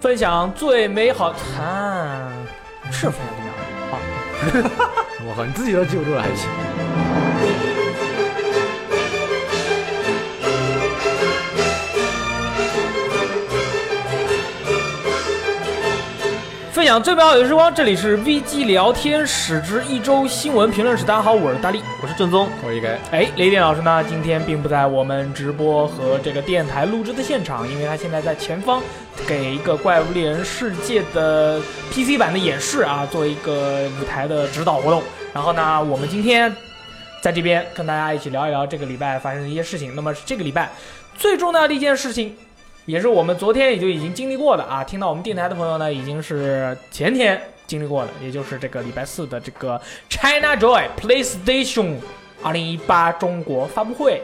分享最美好啊，是分享最美好。好，我靠，你自己都记不住了还行。分享最美好的时光，这里是 VG 聊天室之一周新闻评论室。大家好，我是大力。我是正宗，我是一该哎，雷电老师呢，今天并不在我们直播和这个电台录制的现场，因为他现在在前方给一个《怪物猎人世界》的 PC 版的演示啊，做一个舞台的指导活动。然后呢，我们今天在这边跟大家一起聊一聊这个礼拜发生的一些事情。那么这个礼拜最重要的一件事情，也是我们昨天也就已经经历过的啊。听到我们电台的朋友呢，已经是前天经历过的，也就是这个礼拜四的这个 China Joy PlayStation 二零一八中国发布会。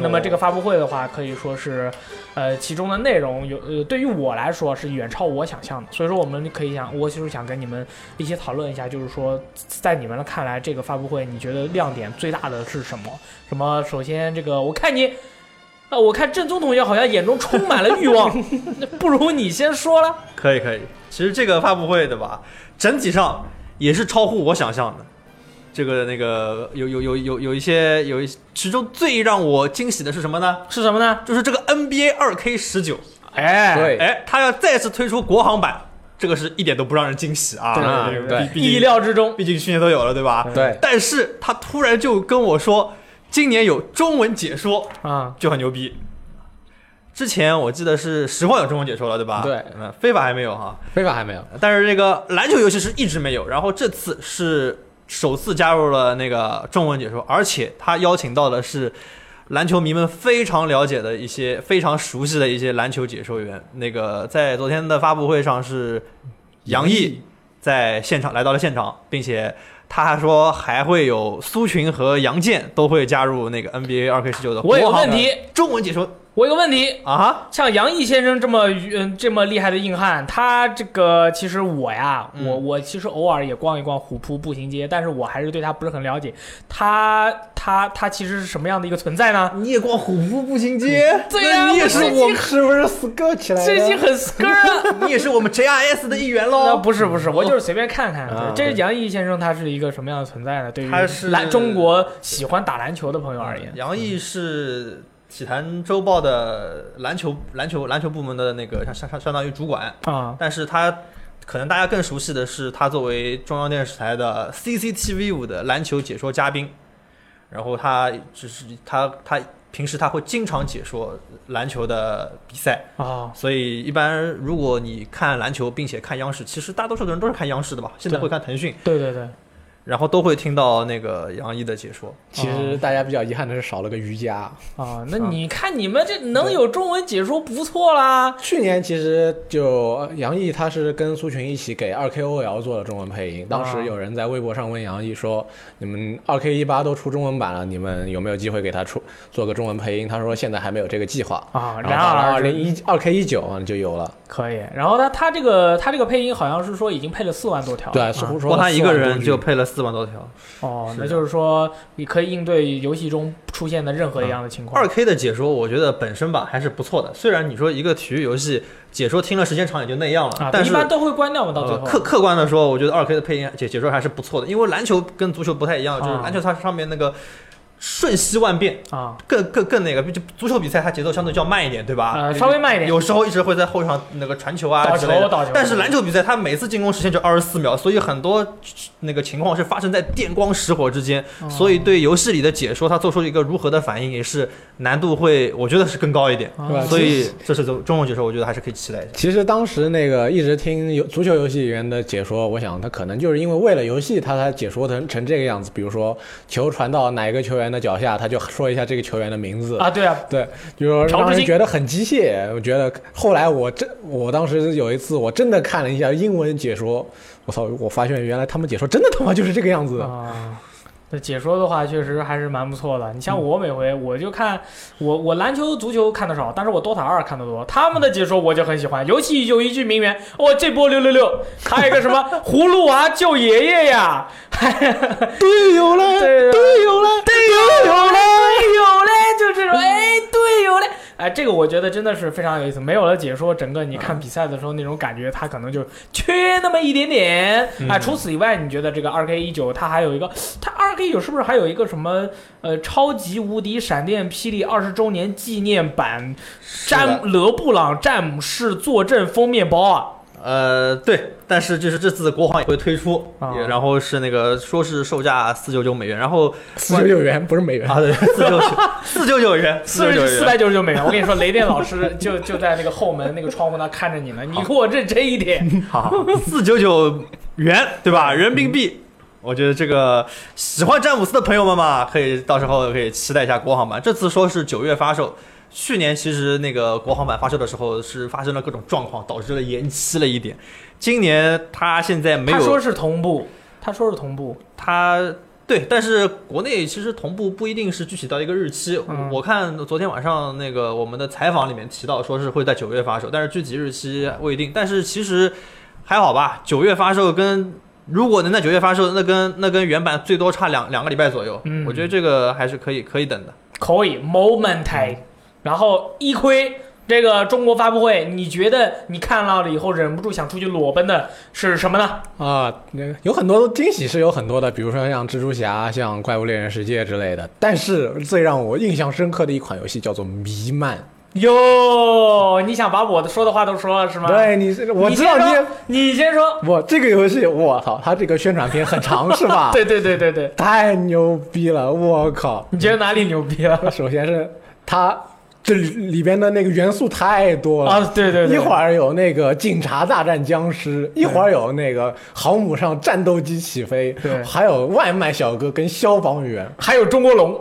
那么这个发布会的话，可以说是，呃，其中的内容有呃，对于我来说是远超我想象的。所以说，我们可以想，我就是想跟你们一起讨论一下，就是说，在你们看来，这个发布会你觉得亮点最大的是什么？什么？首先，这个我看你，啊，我看正宗同学好像眼中充满了欲望，那不如你先说了。可以可以。其实这个发布会对吧，整体上也是超乎我想象的。这个那个有有有有有一些有一其中最让我惊喜的是什么呢？是什么呢？就是这个 NBA 二 K 十九，哎，对哎，他要再次推出国行版，这个是一点都不让人惊喜啊！对对对意料之中。毕竟去年都有了对吧？对，但是他突然就跟我说，今年有中文解说，啊，就很牛逼。之前我记得是实况有中文解说了，对吧？对嗯，非法还没有哈。非法还没有。但是这个篮球游戏是一直没有，然后这次是首次加入了那个中文解说，而且他邀请到的是篮球迷们非常了解的一些、非常熟悉的一些篮球解说员。那个在昨天的发布会上是杨毅在现场来到了现场，并且他还说还会有苏群和杨健都会加入那个 NBA 2K 1 9的我有问题，中文解说我有个问题，啊。像杨毅先生这么嗯这么厉害的硬汉，他这个其实我呀，嗯我我其实偶尔也逛一逛虎扑步行街，但是我还是对他不是很了解。他他他其实是什么样的一个存在呢？你也逛虎扑步行街？对呀那你也是我们，是不是死哥起来最近很 skr 啊。你也是我们 JRS 的一员喽。那不是不是，我就是随便看看。这是杨毅先生，他是一个什么样的存在呢？对于他是篮中国喜欢打篮球的朋友而言，杨毅是体坛周报的篮球篮球篮球部门的那个相相相相当于主管，啊，但是他可能大家更熟悉的是他作为中央电视台的 CCTV 五的篮球解说嘉宾，然后他只是他他平时他会经常解说篮球的比赛，啊，所以一般如果你看篮球并且看央视，其实大多数的人都是看央视的吧，现在会看腾讯，对对对，然后都会听到那个杨毅的解说。其实大家比较遗憾的是少了个瑜伽。啊，那你看你们这能有中文解说不错啦。去年其实就杨毅他是跟苏群一起给二 KOL 做了中文配音。当时有人在微博上问杨毅说：“你们二 K 一八都出中文版了，你们有没有机会给他出做个中文配音？”他说现在还没有这个计划。啊，然后二零一二 K 一九啊就有了。可以。然后他他这个他这个配音好像是说已经配了四万多条，对，似乎说光他一个人就4万多句配了四万多条。哦，那就是说你可以应对游戏中出现的任何一样的情况。二 K 的解说，我觉得本身吧还是不错的。虽然你说一个体育游戏解说听了时间长也就那样了，啊，但是一般都会关掉嘛，到最后。呃客客观的说，我觉得二 K 的配音解解说还是不错的。因为篮球跟足球不太一样，就是啊篮球它上面那个瞬息万变，啊，更更更那个，就足球比赛它节奏相对较慢一点，对吧？呃，稍微慢一点。有时候一直会在后场那个传球啊倒之类的球倒球但是篮球比赛它每次进攻时间就二十四秒，所以很多那个情况是发生在电光石火之间，哦所以对游戏里的解说，他做出一个如何的反应也是难度会，我觉得是更高一点。吧所以这是中中文解说，我觉得还是可以期待一下。其实当时那个一直听游足球游戏员的解说，我想他可能就是因为为了游戏，他才解说成成这个样子。比如说球传到哪一个球员的脚下，他就说一下这个球员的名字。啊，对啊，对，就是说让人朴智星觉得很机械。我觉得后来我真，我当时有一次我真的看了一下英文解说，我操，我发现原来他们解说真的他妈就是这个样子。啊。这解说的话，确实还是蛮不错的。你嗯像我每回我就看我我篮球、足球看的少，但是我 DOTA 二看的多。他们的解说我就很喜欢，尤其有一句名言，哦，这波六六六，还有一个什么 葫芦娃救爷爷呀，队友嘞，对队友嘞，队友嘞，队友嘞，就这种，哎，队友嘞，哎，这个我觉得真的是非常有意思。没有了解说，整个你看比赛的时候那种感觉，它可能就缺那么一点点。哎，除此以外，你觉得这个二 K 一九它还有一个，它二 K 一九是不是还有一个什么呃超级无敌闪电霹雳二十周年纪念版詹勒布朗詹姆士坐镇封面包啊？呃，对，但是就是这次国行也会推出，啊也然后是那个说是售价四九九美元，然后四九九元不是美元啊对，四九九 四九九元，四九四百九十九美元。我跟你说，雷电老师就就在那个后门那个窗户那看着你呢，你给我认真一点。好，四九九元，对吧？人民币。我觉得这个喜欢詹姆斯的朋友们嘛，可以到时候可以期待一下国行版。这次说是九月发售，去年其实那个国行版发售的时候是发生了各种状况，导致了延期了一点。今年它现在没有，他说是同步，他说是同步。他对，但是国内其实同步不一定是具体到一个日期。嗯我看昨天晚上那个我们的采访里面提到，说是会在九月发售，但是具体日期未定。但是其实还好吧，九月发售跟如果能在九月发售，那跟那跟原版最多差两两个礼拜左右。嗯我觉得这个还是可以可以等的。可以 moment，然后一窥这个中国发布会，你觉得你看到了以后忍不住想出去裸奔的是什么呢？啊，那个有很多惊喜是有很多的，比如说像蜘蛛侠、像怪物猎人世界之类的。但是最让我印象深刻的一款游戏叫做《弥漫》。哟，你想把我的说的话都说了是吗？，对你，我知道你你先说。我这个游戏，我操，它这个宣传片很长是吧？对对对对对，太牛逼了，我靠！你觉得哪里牛逼了？首先是它这里里边的那个元素太多了。啊，对对对，一会儿有那个警察大战僵尸，一会儿有那个航母上战斗机起飞，对。还有外卖小哥跟消防员，还有中国龙。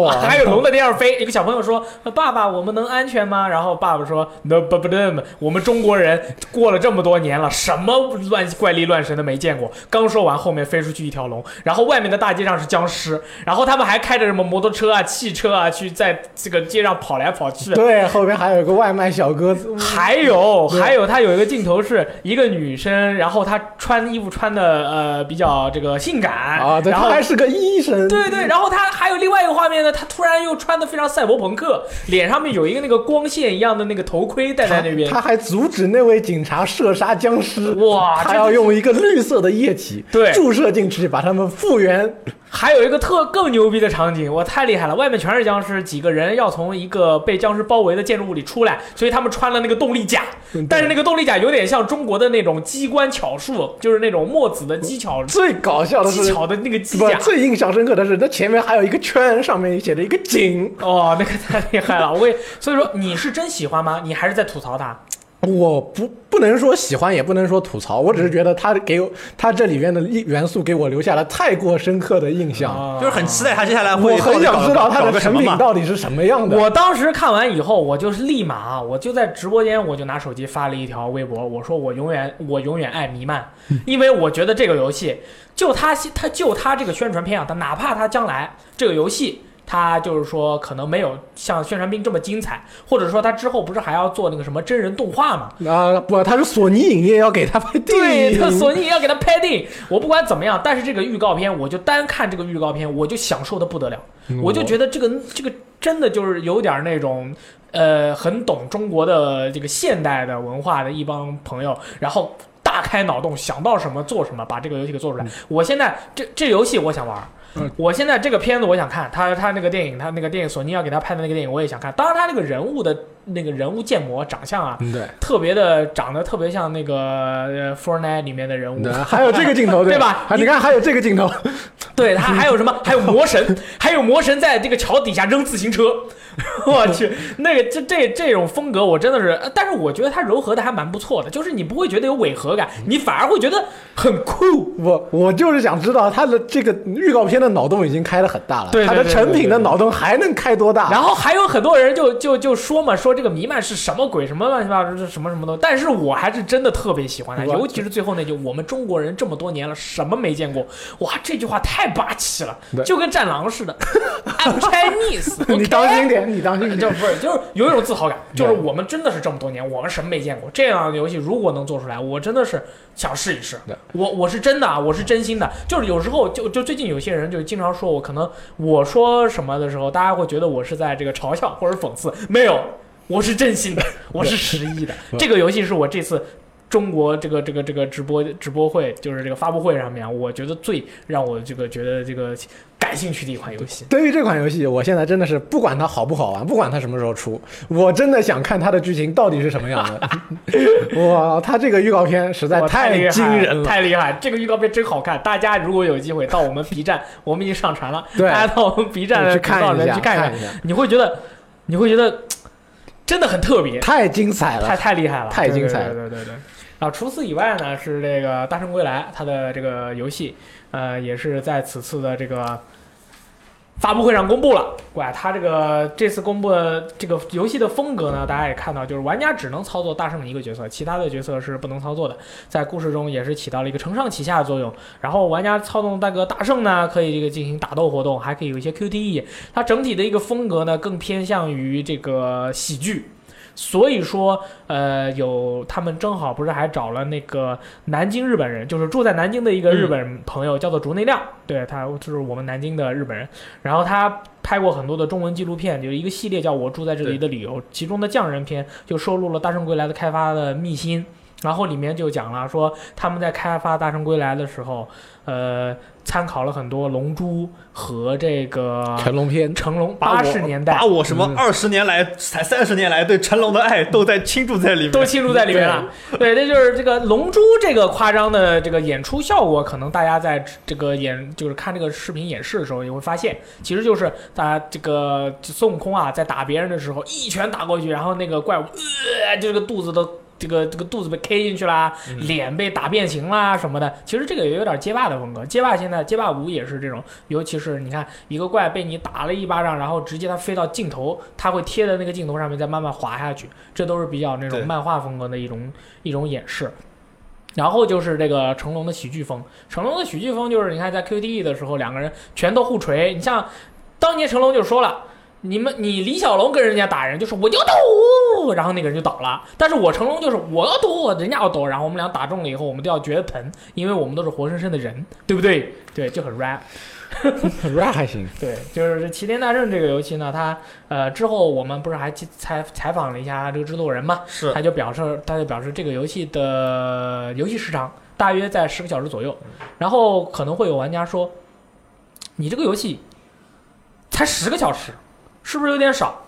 哇，还有龙在天上飞，一个小朋友说：“爸爸，我们能安全吗？”然后爸爸说：“No，不不不，我们中国人过了这么多年了，什么乱怪力乱神的没见过。”刚说完，后面飞出去一条龙，然后外面的大街上是僵尸，然后他们还开着什么摩托车啊、汽车啊，去在这个街上跑来跑去。对，后边还有一个外卖小哥，还有还有，他有一个镜头是一个女生，然后她穿衣服穿的呃比较这个性感啊，对，然后还是个医生，对对，然后他还有另外一个画面呢，他突然又穿的非常赛博朋克，脸上面有一个那个光线一样的那个头盔戴在那边他，还阻止那位警察射杀僵尸，哇，他要用一个绿色的液体对注射进去，把他们复原。还有一个特更牛逼的场景，我，太厉害了！外面全是僵尸，几个人要从一个被僵尸包围的建筑物里出来，所以他们穿了那个动力甲，嗯但是那个动力甲有点像中国的那种机关巧术，就是那种墨子的技巧最搞笑的是，技巧的那个机不甲。最印象深刻的是，它前面还有一个圈，上面写着一个井。哦，那个太厉害了！我也所以说你是真喜欢吗？你还是在吐槽他？我不不能说喜欢，也不能说吐槽，我只是觉得他给我它这里面的元素给我留下了太过深刻的印象。啊就是很期待他接下来会我很想知道他的成品。到底是什么样的。我当时看完以后，我就是立马，我就在直播间，我就拿手机发了一条微博，我说我永远我永远爱弥漫，因为我觉得这个游戏就他他就他这个宣传片啊，他哪怕他将来这个游戏。它就是说，可能没有像宣传片这么精彩，或者说它之后不是还要做那个什么真人动画吗？啊、不，它是索尼影业要给他拍电对，索尼也要给他拍电影。我不管怎么样，但是这个预告片，我就单看这个预告片，我就享受的不得了。嗯我就觉得这个这个真的就是有点那种，呃，很懂中国的这个现代的文化的一帮朋友，然后大开脑洞，想到什么做什么，把这个游戏给做出来。我现在这这游戏我想玩。我现在这个片子我想看，他他那个电影，他那个电影索尼要给他拍的那个电影我也想看。当然，他那个人物的那个人物建模长相啊，嗯对。特别的长得特别像那个呃《Fortnite》里面的人物。对，，还有这个镜头，对吧？啊，你看还有这个镜头，对他还有什么？还有魔神，还有魔神在这个桥底下扔自行车，我去，那个这这这种风格我真的是，呃但是我觉得它柔和的还蛮不错的，就是你不会觉得有违和感，你反而会觉得很酷。我我就是想知道他的这个预告片的脑洞已经开的很大了，对对他的成品的脑洞还能开多大？然后还有很多人就就就说嘛，说这个弥漫是什么鬼，什么乱七八糟，什么什么的。但是我还是真的特别喜欢它，尤其是最后那句“我们中国人这么多年了，什么没见过”，哇，这句话太霸气了，就跟战狼似的。I'm Chinese，你当心点，你当心点。就不是，就是有一种自豪感，就是我们真的是这么多年，我们什么没见过。这样的游戏如果能做出来，我真的是想试一试。我我是真的啊，我是真心的。就是有时候就就最近有些人就经常说我可能我说什么的时候，大家会觉得我是在这个嘲笑或者讽刺，没有。我是真心的，我是实意的。这个游戏是我这次中国这个这个这个直播直播会，就是这个发布会上面啊，我觉得最让我这个觉得这个感兴趣的一款游戏。对于这款游戏，我现在真的是不管它好不好玩，不管它什么时候出，我真的想看它的剧情到底是什么样的。哇，它这个预告片实在太惊人了。太厉害！这个预告片真好看，大家如果有机会到我们 B 站，我们已经上传了，大家到我们 B 站去看一下，去看看一下，你会觉得，你会觉得真的很特别，太精彩了。太太厉害了，太精彩了对对对对对。啊，除此以外呢，是这个《大圣归来》它的这个游戏，呃，也是在此次的这个发布会上公布了。怪他这个这次公布的这个游戏的风格呢，大家也看到，就是玩家只能操作大圣一个角色，其他的角色是不能操作的。在故事中也是起到了一个承上启下的作用。然后玩家操纵那个大圣呢，可以这个进行打斗活动，还可以有一些 QTE。它整体的一个风格呢，更偏向于这个喜剧。所以说，呃，有他们正好不是还找了那个南京日本人，就是住在南京的一个日本朋友，叫做竹内亮，对他就是我们南京的日本人。然后他拍过很多的中文纪录片，有一个系列叫《我住在这里的理由》，其中的匠人篇就收录了《大圣归来》的开发的秘辛。然后里面就讲了说他们在开发《大圣归来》的时候，呃，参考了很多《龙珠》和这个成龙片，成龙八十年代把我什么嗯二十年来才三十年来对成龙的爱都在倾注在里面，都倾注在里面了。对，这就是这个《龙珠》这个夸张的这个演出效果，可能大家在这个演就是看这个视频演示的时候，也会发现，其实就是大家这个孙悟空啊，在打别人的时候，一拳打过去，然后那个怪物呃，就这个肚子都。这个这个肚子被 K 进去啦，脸被打变形啦什么的，其实这个也有点街霸的风格。街霸现在街霸五也是这种，尤其是你看一个怪被你打了一巴掌，然后直接它飞到镜头，它会贴在那个镜头上面再慢慢滑下去，这都是比较那种漫画风格的一种一种演示。然后就是这个成龙的喜剧风，成龙的喜剧风就是你看在 QTE 的时候，两个人拳头互锤，你像当年成龙就说了。你们，你李小龙跟人家打人，就是我要抖，然后那个人就倒了。但是我成龙就是我要抖，人家要抖，然后我们俩打中了以后，我们都要觉得疼，因为我们都是活生生的人，对不对？对，就很 rap。rap 还行。对，就是《齐天大圣》这个游戏呢，它 呃之后我们不是还采采访了一下这个制作人嘛，是他就表示，他就表示这个游戏的游戏时长大约在十个小时左右，然后可能会有玩家说，你这个游戏才十个小时，是不是有点少？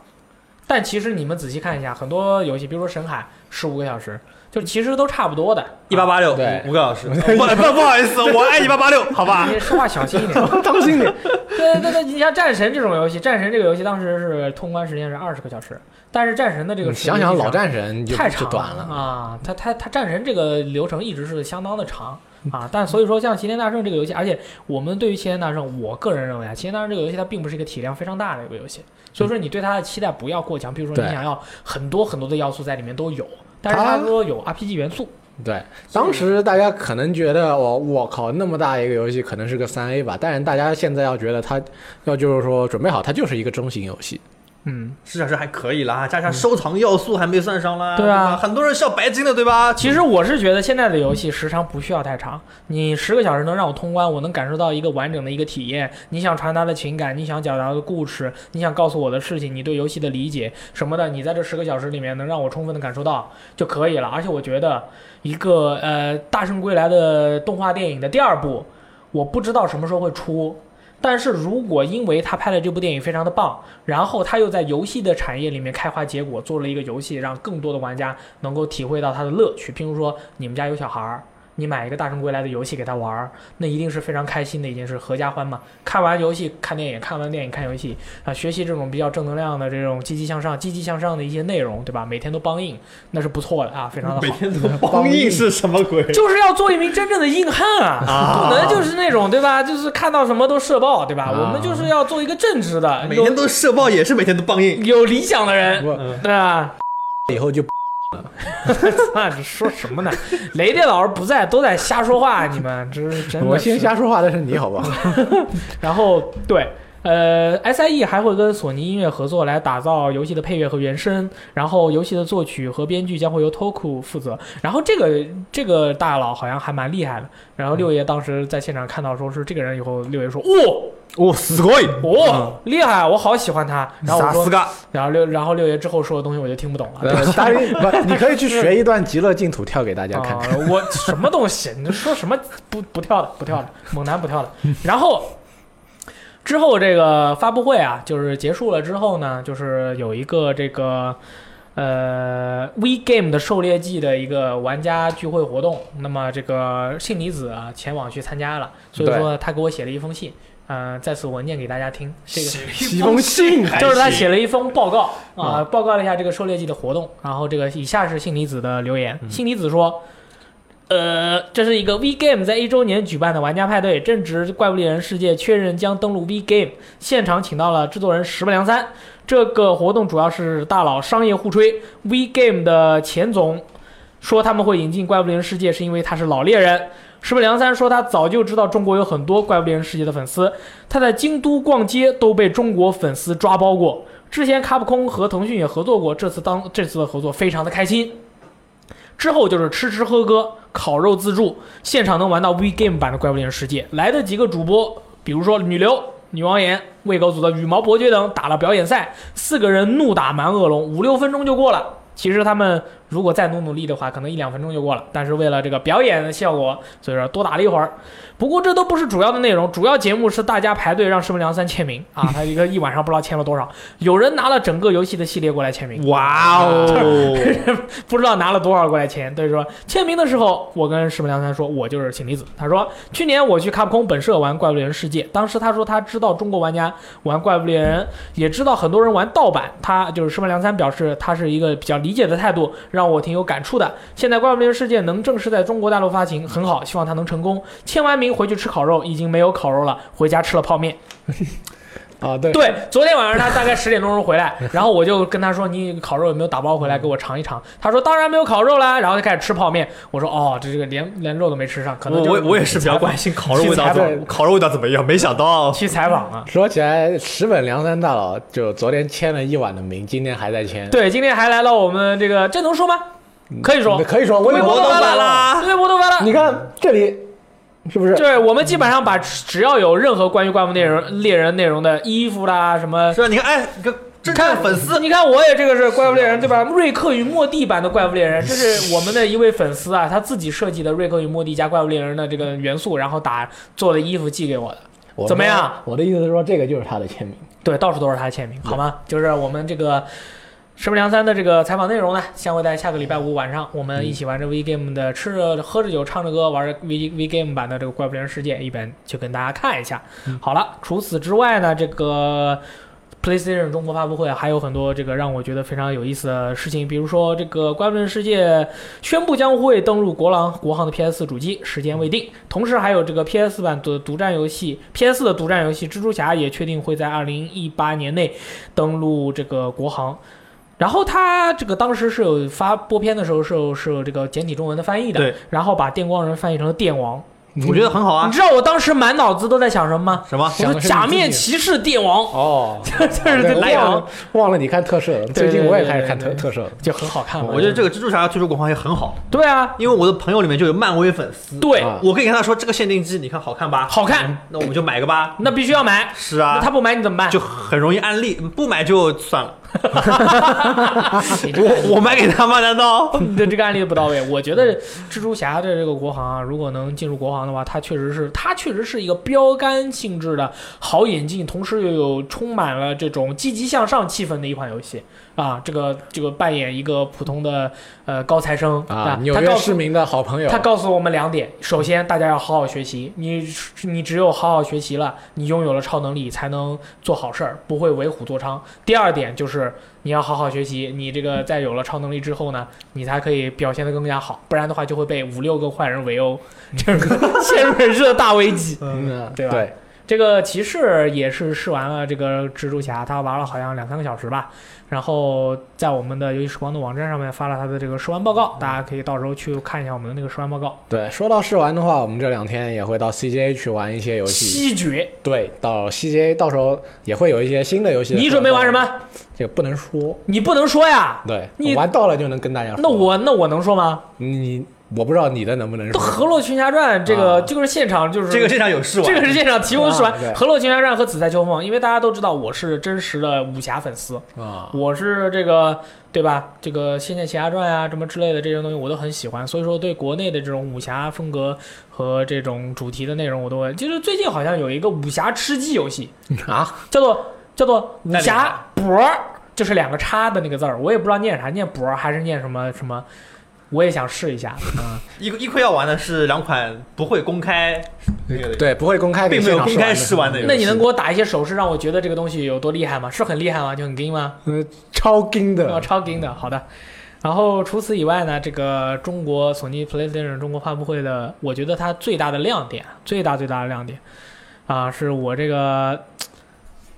但其实你们仔细看一下，很多游戏，比如说《神海》十五个小时，就其实都差不多的。一八八六对五个小时，不不不好意思，我爱一八八六，好吧？你说话小心一点。当心点，对对对，你像战神这种游戏，战神这个游戏当时是通关时间是二十个小时，但是战神的这个你想想老战战神就太长就短了。啊，他他他战神这个流程一直是相当的长啊，但所以说像齐天大圣这个游戏，而且我们对于齐天大圣，我个人认为啊，齐天大圣这个游戏它并不是一个体量非常大的一个游戏，所以说你对它的期待不要过强，比如说你想要很多很多的要素在里面都有，但是它它说有 RPG 元素，对，当时大家可能觉得我我靠，那么大一个游戏可能是个三 A 吧，但是大家现在要觉得它要就是说准备好，它就是一个中型游戏。嗯，十小时还可以啦，加上收藏要素还没算上啦。对啊很多人是要白金的，对吧？其实我是觉得现在的游戏时长不需要太长，你十个小时能让我通关，我能感受到一个完整的一个体验。你想传达的情感，你想表达的故事，你想告诉我的事情，你对游戏的理解什么的，你在这十个小时里面能让我充分的感受到就可以了。而且我觉得一个呃《大圣归来》的动画电影的第二部，我不知道什么时候会出。但是如果因为他拍的这部电影非常的棒，然后他又在游戏的产业里面开花结果，做了一个游戏，让更多的玩家能够体会到他的乐趣。譬如说，你们家有小孩儿，你买一个《大圣归来》的游戏给他玩儿，那一定是非常开心的一件事，合家欢嘛。看完游戏看电影，看完电影看游戏啊，学习这种比较正能量的这种积极向上、积极向上的一些内容，对吧？每天都帮硬，那是不错的啊，非常的好。每天都帮硬是什么鬼？就是要做一名真正的硬汉啊，啊不能就是那种对吧？就是看到什么都社爆，对吧？啊我们就是要做一个正直的、每天都社爆也是每天都帮硬。有有理想的人，对吧？以后就 那你说什么呢？雷电老师不在，都在瞎说话，你们这是真的。我先。瞎说话的是你，好不好？然后对，呃，SIE 还会跟索尼音乐合作来打造游戏的配乐和原声，然后游戏的作曲和编剧将会由 Toku 负责。然后这个这个大佬好像还蛮厉害的。然后六爷当时在现场看到说是这个人以后，六爷说：“哦，哦，すごい，哦，厉害，我好喜欢他。然后我说，萨斯嘎，然后六然后六爷之后说的东西我就听不懂了。呃，大力不，你可以去学一段极乐净土跳给大家看看。啊，我什么东西？你说什么不不跳的，不跳的，猛男不跳的。然后之后这个发布会啊，就是结束了之后呢，就是有一个这个呃 V Game 的狩猎季的一个玩家聚会活动。那么这个信离子啊前往去参加了，所以说他给我写了一封信。 嗯、在此我念给大家听。这个一封 信还就是他写了一封报告啊、报告了一下这个狩猎季的活动。然后这个以下是信离子的留言，信离子说。呃，这是一个 V Game 在一周年举办的玩家派对，正值怪物猎人世界确认将登陆 V Game，现场请到了制作人石不良三。这个活动主要是大佬商业互吹。V Game 的钱总说他们会引进怪物猎人世界，是因为他是老猎人。石本良三说他早就知道中国有很多怪物猎人世界的粉丝，他在京都逛街都被中国粉丝抓包过。之前卡普空和腾讯也合作过，这次当这次的合作非常的开心。之后就是吃吃喝喝，烤肉自助，现场能玩到 V Game 版的怪物猎人世界。来的几个主播，比如说女流、女王岩、喂狗组的羽毛伯爵等打了表演赛，四个人怒打蛮恶龙，五六分钟就过了。其实他们如果再努努力的话，可能一两分钟就过了。但是为了这个表演的效果，所以说多打了一会儿。不过这都不是主要的内容，主要节目是大家排队让石本良三签名啊，他一个一晚上不知道签了多少，有人拿了整个游戏的系列过来签名。哇哦，不知道拿了多少过来签。所以说签名的时候，我跟石本良三说，我就是氢离子。他说去年我去卡普空本社玩《怪物猎人世界》，当时他说他知道中国玩家玩《怪物猎人》，也知道很多人玩盗版。他就是石本良三表示他是一个比较理解的态度，让让我挺有感触的。现在《怪物猎人世界》能正式在中国大陆发行，很好，希望它能成功。签完名回去吃烤肉，已经没有烤肉了，回家吃了泡面。啊，对，对，昨天晚上他大概十点钟时候回来，然后我就跟他说：“你烤肉有没有打包回来给我尝一尝？”他说：“当然没有烤肉啦。”然后就开始吃泡面。我说：“哦，这这个连连肉都没吃上，可能我我我也是比较关心烤肉味道怎么，烤肉味道怎么样？没想到去采访啊。说起来，石本梁山大佬就昨天签了一晚的名，今天还在签。对，今天还来了我们这个，这能说吗？可以说，可以说微博都发了啦微博都发了。你看这里，是不是？对，我们基本上把只要有任何关于怪物内容、猎人内容的衣服啦，什么是吧？你看，哎，你看真看粉丝，你看我也这个是怪物猎人对吧？瑞克与莫蒂版的怪物猎人，这是 我们的一位粉丝啊，他自己设计的瑞克与莫蒂加怪物猎人的这个元素，然后打做的衣服寄给我的。怎么样？我的意思是说，这个就是他的签名。对，到处都是他的签名，好吗？就是我们这个石本良三的这个采访内容呢，将会在下个礼拜五晚上，我们一起玩着 V Game 的，吃着喝着酒，唱着歌，玩着 V V Game 版的这个怪物猎人世界，一边就跟大家看一下。好了，除此之外呢，这个。PlayStation 中国发布会还有很多这个让我觉得非常有意思的事情，比如说这个《怪物猎人世界》宣布将会登陆国行国行的 PS 主机，时间未定。同时还有这个 PS 版的独占游戏，PS 的独占游戏《蜘蛛侠》也确定会在2018年内登陆这个国行。然后他这个当时是有发播片的时候是有是有这个简体中文的翻译的，对，然后把电光人翻译成了电王。我觉得很好啊你。知道我当时满脑子都在想什么吗？什么？我说想假面骑士电王，哦，这是对电王忘了，忘了你看特摄了。最近我也开始对对对看特特摄了。就很好看嘛。我觉得这个蜘蛛侠推出国行也很好，对啊，因为我的朋友里面就有漫威粉丝，对，啊我可以跟他说这个限定机你看好看吧？好看，那我们就买个吧。那必须要买。是啊，那他不买你怎么办？就很容易安利，不买就算了。我我买给他吗？难道？你的这个案例不到位。我觉得蜘蛛侠的这个国行啊，如果能进入国行的话，它确实是它确实是一个标杆性质的好引进，同时又有充满了这种积极向上气氛的一款游戏。啊。这个这个扮演一个普通的呃高材生啊，纽约他告诉市民的好朋友他。告诉我们两点：首先，大家要好好学习，你你只有好好学习了，你拥有了超能力，才能做好事儿，不会为虎作伥。第二点就是你要好好学习，你这个在有了超能力之后呢，你才可以表现得更加好，不然的话就会被五六个坏人围殴，这个 陷入人生的大危机。嗯，对吧对，这个骑士也是试完了这个蜘蛛侠，他玩了好像两三个小时吧，然后在我们的游戏时光的网站上面发了他的这个试玩报告，大家可以到时候去看一下我们的那个试玩报告。对，说到试玩的话，我们这两天也会到 CJ 去玩一些游戏。西决，对，到 CJ 到时候也会有一些新的游戏。你准备玩什？么？这个不能说。你不能说呀。对，你玩到了就能跟大家说。那我那我能说吗？你我不知道你的能不能都《说。河洛群侠传》这个啊就是现场就是这个现场有试玩，这个是现场提供试玩啊《河洛群侠传》和《紫菜秋风》，因为大家都知道我是真实的武侠粉丝，啊，我是这个对吧？这个《仙剑奇侠传》啊，什么之类的这些东西我都很喜欢，所以说对国内的这种武侠风格和这种主题的内容我都会。就是最近好像有一个武侠吃鸡游戏，啊，叫做叫做武侠博儿，就是两个叉的那个字儿，我也不知道念啥，念博儿还是念什么什么，我也想试一下。嗯，一一亏要玩的是两款不会公开那个，对，不会公开给并没有公开试试玩的游戏那你能给我打一些手势，让我觉得这个东西有多厉害吗？是很厉害吗？就很硬吗？呃 超精哦，的，超硬的，好的。然后除此以外呢，这个中国索尼 PlayStation 中国发布会的，我觉得它最大的亮点，最大最大的亮点，啊，是我这个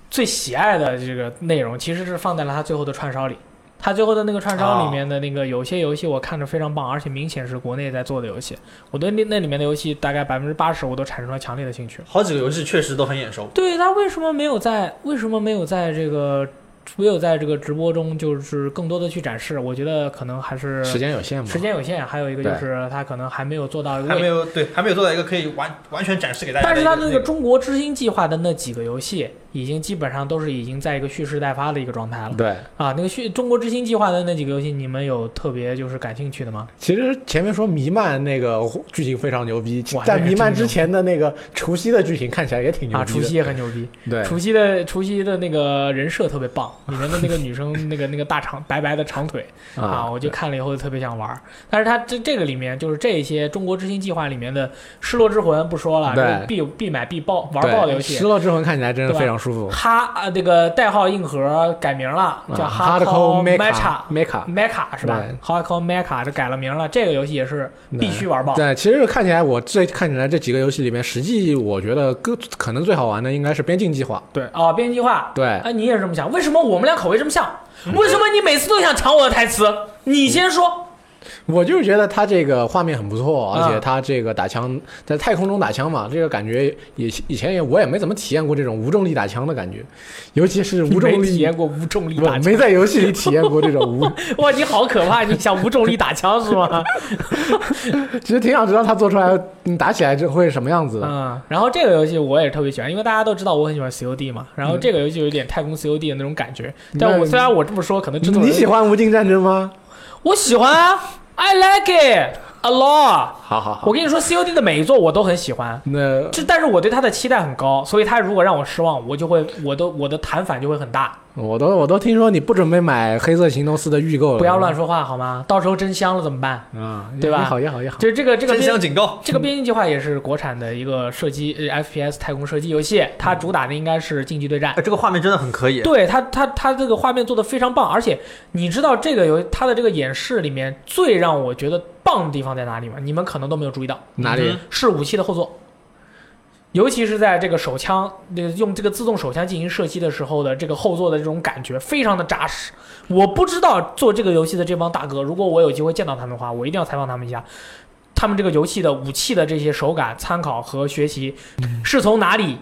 最喜爱的这个内容，其实是放在了它最后的串烧里。它最后的那个串烧里面的那个有些游戏我看着非常棒，而且明显是国内在做的游戏。我对那那里面的游戏大概百分之八十我都产生了强烈的兴趣。好几个游戏确实都很眼熟。对他为什么没有在为什么没有在这个没有在这个直播中就是更多的去展示？我觉得可能还是时间有限嘛，时间有限，还有一个就是他可能还没有做到一个。还没有对，还没有做到一个可以完完全展示给大家但。是他那个中国之星计划的那几个游戏，已经基本上都是已经在一个蓄势待发的一个状态了对。啊。那个蓄中国之星计划的那几个游戏，你们有特别就是感兴趣的吗？其实前面说弥漫那个剧情非常牛逼，在弥漫之前的那个除夕的剧情看起来也挺牛逼。除夕也很牛逼。对，除夕的除夕的那个人设特别棒，里面的那个女生那个那个大长白白的长腿啊，我就看了以后就特别想玩。但是它这这个里面就是这些中国之星计划里面的《失落之魂》不说了，对必必买必爆玩爆的游戏失。落之魂看起来真的非常舒服。哈啊，这个代号硬核改名了，叫啊 Hardcore Mecha Mecha Mecha 是吧对？Hardcore Mecha 这改了名了，这个游戏也是必须玩爆。对，其实看起来我这看起来这几个游戏里面，实际我觉得更可能最好玩的应该是边境计划。对哦，边境计划，对哎，你也是这么想？为什么我们俩口味这么像？为什么你每次都想抢我的台词？你先说。我就是觉得它这个画面很不错，啊而且它这个打枪在太空中打枪嘛，这个感觉也以前也我也没怎么体验过这种无重力打枪的感觉，尤其是无重力。体验过无重力打枪？没在游戏里体验过这种无，哇，你好可怕！你想无重力打枪是吗？其实挺想知道他做出来你打起来这会是什么样子的。嗯，然后这个游戏我也特别喜欢，因为大家都知道我很喜欢 COD 嘛。然后这个游戏有点太空 COD 的那种感觉，但我虽然我这么说，可能真的你喜欢无尽战争吗？我喜欢啊，I like it a lot。好好好我，跟你说，COD 的每一座我都很喜欢，那这但是我对它的期待很高，所以它如果让我失望，我就会我的我的弹反就会很大。我都我都听说你不准备买《黑色行动四》的预购了，不要乱说话好吗？到时候真香了怎么办？啊，对吧也好也好也好。就是这个这个真香警告，这个边境计划也是国产的一个射击呃 FPS 太空射击游戏，它主打的应该是竞技对战哎，。这个画面真的很可以。对它，它它这个画面做的非常棒，而且你知道这个游它的这个演示里面最让我觉得棒的地方在哪里吗？你们可能都没有注意到，哪里嗯？是武器的后座，尤其是在这个手枪，用这个自动手枪进行射击的时候的这个后座的这种感觉非常的扎实。我不知道做这个游戏的这帮大哥，如果我有机会见到他们的话，我一定要采访他们一下。他们这个游戏的武器的这些手感参考和学习是从哪里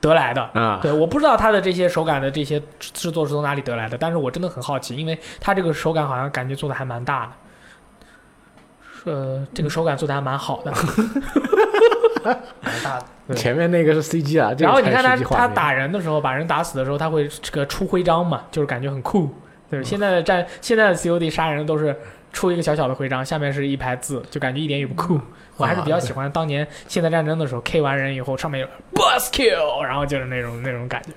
得来的？啊，对，我不知道他的这些手感的这些制作是从哪里得来的，但是我真的很好奇，因为他这个手感好像感觉做的还蛮大的，呃，这个手感做的还蛮好的。蛮大的。对前面那个是 CG 啊，这个然后你看他他打人的时候，把人打死的时候，他会这个出徽章嘛，就是感觉很酷。对，现在的战现在的 COD 杀人都是出一个小小的徽章，下面是一排字，就感觉一点也不酷。我还是比较喜欢当年现代战争的时候，K 完人以后上面有 boss kill，然后就是那种那种感觉。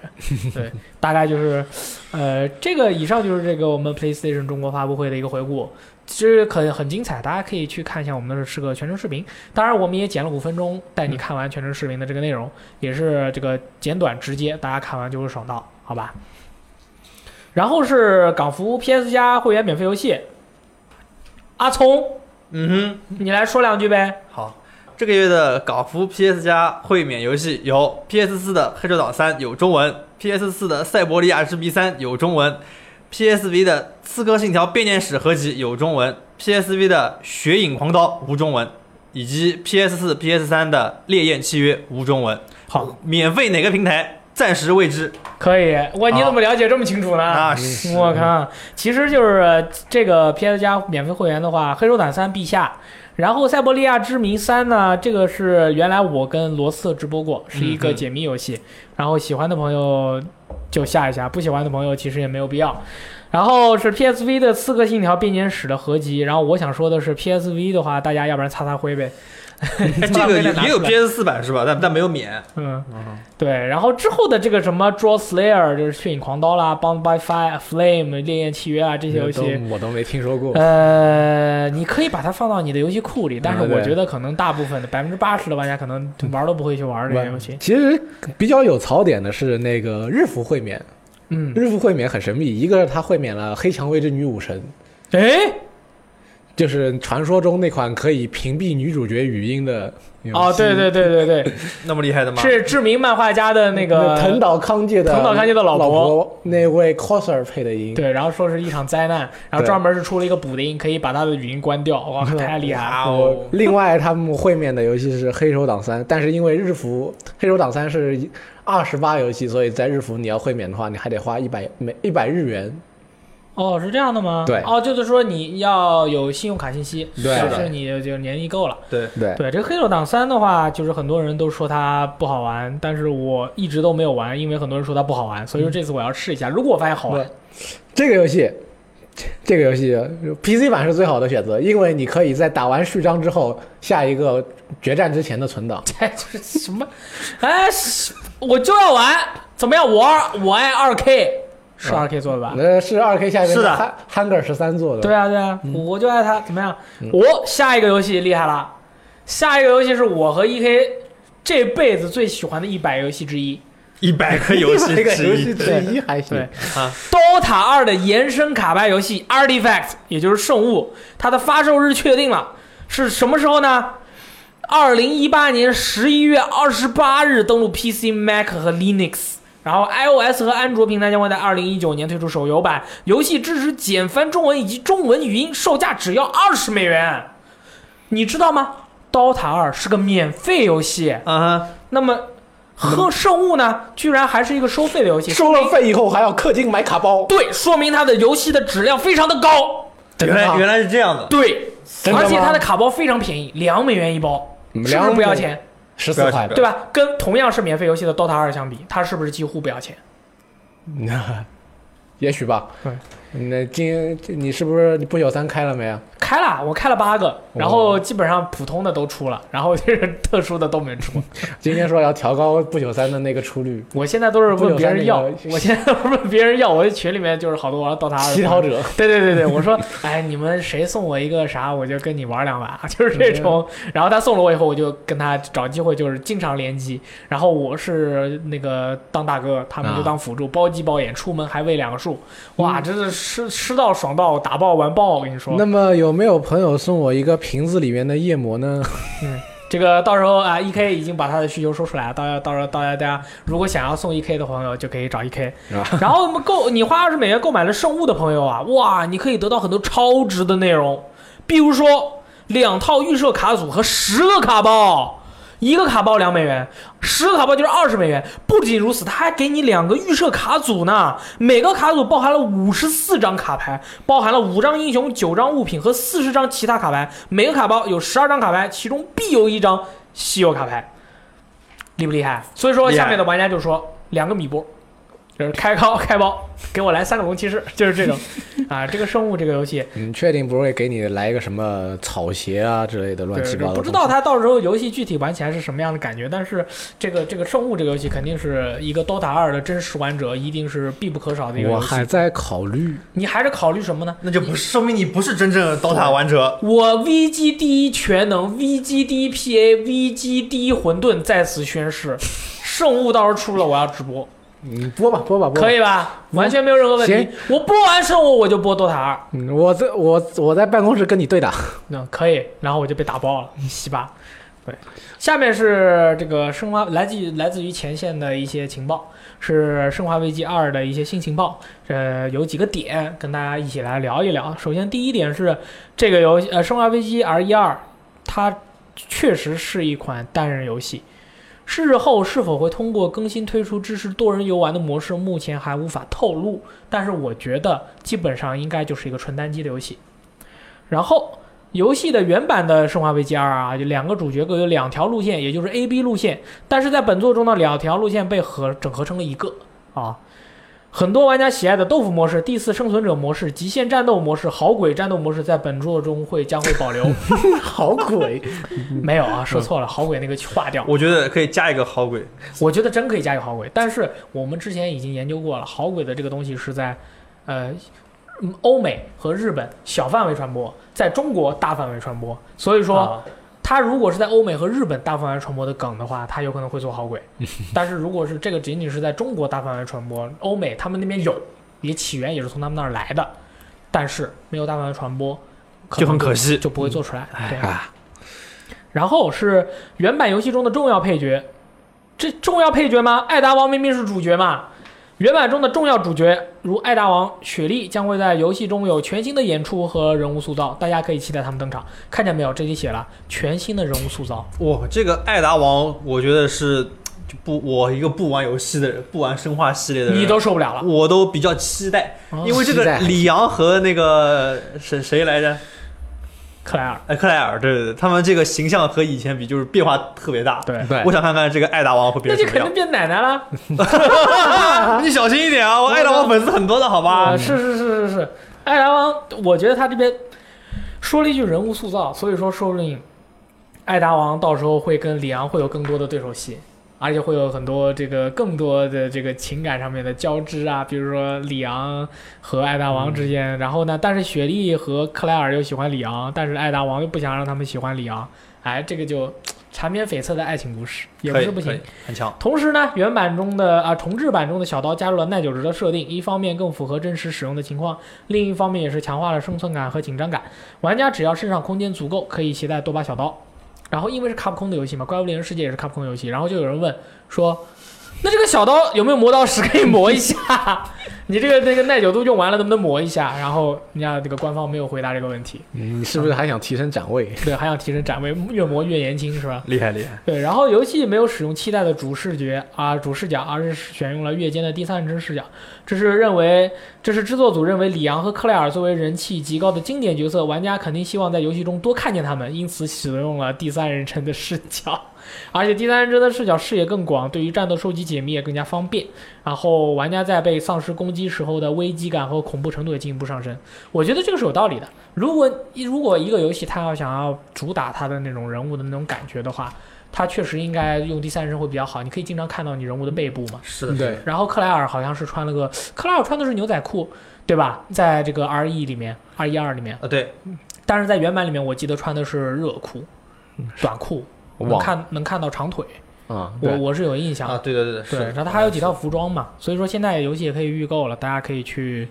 对，大概就是，呃，这个以上就是这个我们 PlayStation 中国发布会的一个回顾。其实很很精彩，大家可以去看一下我们的是个全程视频。当然，我们也剪了五分钟带你看完全程视频的这个内容，也是这个简短直接，大家看完就会爽到，好吧？然后是港服 PS 加会员免费游戏，阿聪，嗯哼你来说两句呗。好。这个月的港服 PS 加会免游戏有 PS 四的《黑手党三》有中文，PS 四的《赛博利亚之谜三》有中文，PSV 的《刺客信条：编年史》合集有中文，PSV 的《血影狂刀》无中文，以及 PS 四、PS 三的《烈焰契约》无中文。好，免费哪个平台暂时未知。可以，哇，你怎么了解这么清楚呢？那是我靠，其实就是这个 PS 加免费会员的话，《黑手党三》必下。然后《塞伯利亚之谜三》呢，这个是原来我跟罗斯特直播过，是一个解谜游戏。然后喜欢的朋友就下一下，不喜欢的朋友其实也没有必要。然后是 PSV 的《刺客信条：编年史》的合集。然后我想说的是，PSV 的话，大家要不然擦擦灰呗。这个也也有 PS 四版是吧？但但没有免。嗯，对，然后之后的这个什么 Draw Slayer 就是血影狂刀啦，Bound by Fire、Flame 烈焰契约啊这些游戏，我都没听说过。呃，你可以把它放到你的游戏库里，但是我觉得可能大部分的百分之八十的玩家可能玩都不会去玩这些游戏。其实比较有槽点的是那个日服会免，嗯，日服会免很神秘，一个是它会免了黑蔷薇之女武神，哎，就是传说中那款可以屏蔽女主角语音的游戏哦，对对对对对，那么厉害的吗？是知名漫画家的那个藤岛康介的藤岛康介的老老婆那位 coser 配的音，对，然后说是一场灾难，然后专门是出了一个补丁，可以把他的语音关掉，哇，太厉害了！哦！另外，他们会面的游戏是《黑手党三》，但是因为日服《黑手党三》是二十八游戏，所以在日服你要会免的话，你还得花一百每一百日元。哦，是这样的吗？对哦，就是说你要有信用卡信息，对表示你就年龄够了。对，对，对，这个《黑手党三》的话，就是很多人都说它不好玩，但是我一直都没有玩，因为很多人说它不好玩，所以说这次我要试一下。如果我发现好玩，这个游戏，这个游戏 PC 版是最好的选择，因为你可以在打完序章之后下一个决战之前的存档。这 这是什么？哎，我就要玩，怎么样？我二我爱二 K，是二 K 做的吧？那是二 K 下面是的汉 Hunger 十三做的。对啊，对啊，我就爱它，怎么样？嗯我下一个游戏厉害了，下一个游戏是我和 EK 这辈子最喜欢的一百游戏之一。一百个游戏这个之一游戏之一还行。对啊，DOTA 二的延伸卡牌游戏 Artifact，也就是圣物，它的发售日确定了，是什么时候呢？二零一八年十一月二十八日登陆 PC、Mac 和 Linux，然后 iOS 和安卓平台将会在二零一九年推出手游版，游戏支持简繁中文以及中文语音，售价只要二十美元。你知道吗？DOTA 二是个免费游戏，啊哈，那么和圣物呢，居然还是一个收费的游戏，收了费以后还要氪金买卡包。对，说明它的游戏的质量非常的高。原来原来是这样的。对，而且它的卡包非常便宜，两美元一包，是不是两不要钱？十四块对吧？跟同样是免费游戏的 DOTA 二相比，它是不是几乎不要钱？那 也许吧。对，那今你是不是你不朽三开了没啊？开了，我开了八个，然后基本上普通的都出了，然后就是特殊的都没出。今天说要调高不朽三的那个出率，我现在都是问别人要我现在 都是问别人要，我的群里面就是好多玩 DOTA 二的乞讨者。对对对对，我说，哎，你们谁送我一个啥，我就跟你玩两把，就是这种。然后他送了我以后，我就跟他找机会，就是经常联机。然后我是那个当大哥，他们就当辅助，包机包眼，出门还喂两个树。哇，真的是吃吃到爽到，打爆玩爆！我跟你说，那么有没有朋友送我一个瓶子里面的夜魔呢？嗯这个到时候啊，E K 已经把他的需求说出来了，到到时候大家大家如果想要送 E K 的朋友，就可以找 E K。啊然后我们购你花二十美元购买了圣物的朋友啊，哇，你可以得到很多超值的内容，比如说两套预设卡组和十个卡包。一个卡包两美元，十个卡包就是二十美元。不仅如此，他还给你两个预设卡组呢，每个卡组包含了五十四张卡牌，包含了五张英雄、九张物品和四十张其他卡牌。每个卡包有十二张卡牌，其中必有一张稀有卡牌，厉不厉害？所以说，下面的玩家就说两个米波，就是开高开包，给我来三个龙骑士，就是这种 啊。这个生物这个游戏，你确定不会给你来一个什么草鞋啊之类的乱七八糟？不知道它到时候游戏具体玩起来是什么样的感觉，但是这个这个生物这个游戏肯定是一个 DOTA 二的真实玩者一定是必不可少的一个游戏。我还在考虑。你还是考虑什么呢？那就不是说明你不是真正的 DOTA 玩者。我 VG 第一全能，VG 第一 PA，VG 第一混沌在此宣誓，圣物到时候出了我要直播，嗯，播吧，播吧，播吧。可以吧？完全没有任何问题行。我播完圣物我就播 DOTA 二，嗯，我在我我在办公室跟你对打。嗯，可以，然后我就被打爆了，西吧。对，下面是这个生化来自于来自于前线的一些情报，是《生化危机二》的一些新情报。呃，有几个点跟大家一起来聊一聊。首先，第一点是这个游戏，呃，《生化危机 R 一二》，它确实是一款单人游戏。事后是否会通过更新推出支持多人游玩的模式，目前还无法透露。但是我觉得基本上应该就是一个纯单机的游戏。然后游戏的原版的《生化危机二》啊，就两个主角各有两条路线，也就是 A、B 路线。但是在本作中的两条路线被合整合成了一个啊。很多玩家喜爱的豆腐模式、第四生存者模式、极限战斗模式、好鬼战斗模式，在本作中会将会保留。好鬼，没有啊，说错了，好鬼那个划掉。我觉得可以加一个好鬼，我觉得真可以加一个好鬼，但是我们之前已经研究过了，好鬼的这个东西是在，呃，嗯欧美和日本小范围传播，在中国大范围传播，所以说。啊它如果是在欧美和日本大范围传播的梗的话，它有可能会做好鬼。但是如果是这个仅仅是在中国大范围传播，欧美他们那边有，也起源也是从他们那儿来的，但是没有大范围传播，可就很可惜。就不会做出来。对，啊，然后是原版游戏中的重要配角，这重要配角吗？艾达王明明是主角嘛。原版中的重要主角如艾达王、雪莉将会在游戏中有全新的演出和人物塑造，大家可以期待他们登场。看见没有？这里写了全新的人物塑造。哇，这个艾达王，我觉得是就不我一个不玩游戏的人，不玩生化系列的人，你都受不了了，我都比较期待，哦因为这个李阳和那个谁谁来着？克莱尔。哎，克莱尔，对对对，他们这个形象和以前比就是变化特别大。对，对我想看看这个艾达王会变成什么那就肯定变奶奶了。样。你小心一点啊，我艾达王粉丝很多的好吧 啊，？是是是是是，艾达王，我觉得他这边说了一句人物塑造，所以说说不定艾达王到时候会跟里昂会有更多的对手戏，而且会有很多这个更多的这个情感上面的交织啊，比如说里昂和艾达王之间，然后呢，但是雪莉和克莱尔又喜欢里昂，但是艾达王又不想让他们喜欢里昂，哎，这个就 缠绵悱恻的爱情故事也不是不行。同时呢，原版中的啊重置版中的小刀加入了耐久值的设定，一方面更符合真实使用的情况，另一方面也是强化了生存感和紧张感。玩家只要身上空间足够，可以携带多把小刀。然后因为是卡普空的游戏嘛，怪物猎人世界也是卡普空游戏，然后就有人问说，那这个小刀有没有磨刀石可以磨一下？你这个那个耐久度用完了，能不能磨一下？然后人家这个官方没有回答这个问题，嗯你是不是还想提升展位？对，还想提升展位，越磨越年轻是吧？厉害厉害，对，然后游戏没有使用期待的主视觉啊主视角，而是选用了月间的第三人称视角。这是认为，这是制作组认为里昂和克莱尔作为人气极高的经典角色，玩家肯定希望在游戏中多看见他们，因此使用了第三人称的视角。而且第三人称的视角视野更广，对于战斗收集解密也更加方便。然后玩家在被丧尸攻击时候的危机感和恐怖程度也进一步上升。我觉得这个是有道理的。如果如果一个游戏它要想要主打它的那种人物的那种感觉的话，它确实应该用第三人称会比较好。你可以经常看到你人物的背部嘛。是的，对，然后克莱尔好像是穿了个，克莱尔穿的是牛仔裤，对吧？在这个 R E 里面，R E 二里面，啊对，但是在原版里面，我记得穿的是热裤、短裤，能忘看能看到长腿。啊，对，我我是有印象的。啊对对对对，然后它还有几套服装嘛，所以说现在游戏也可以预购了，大家可以去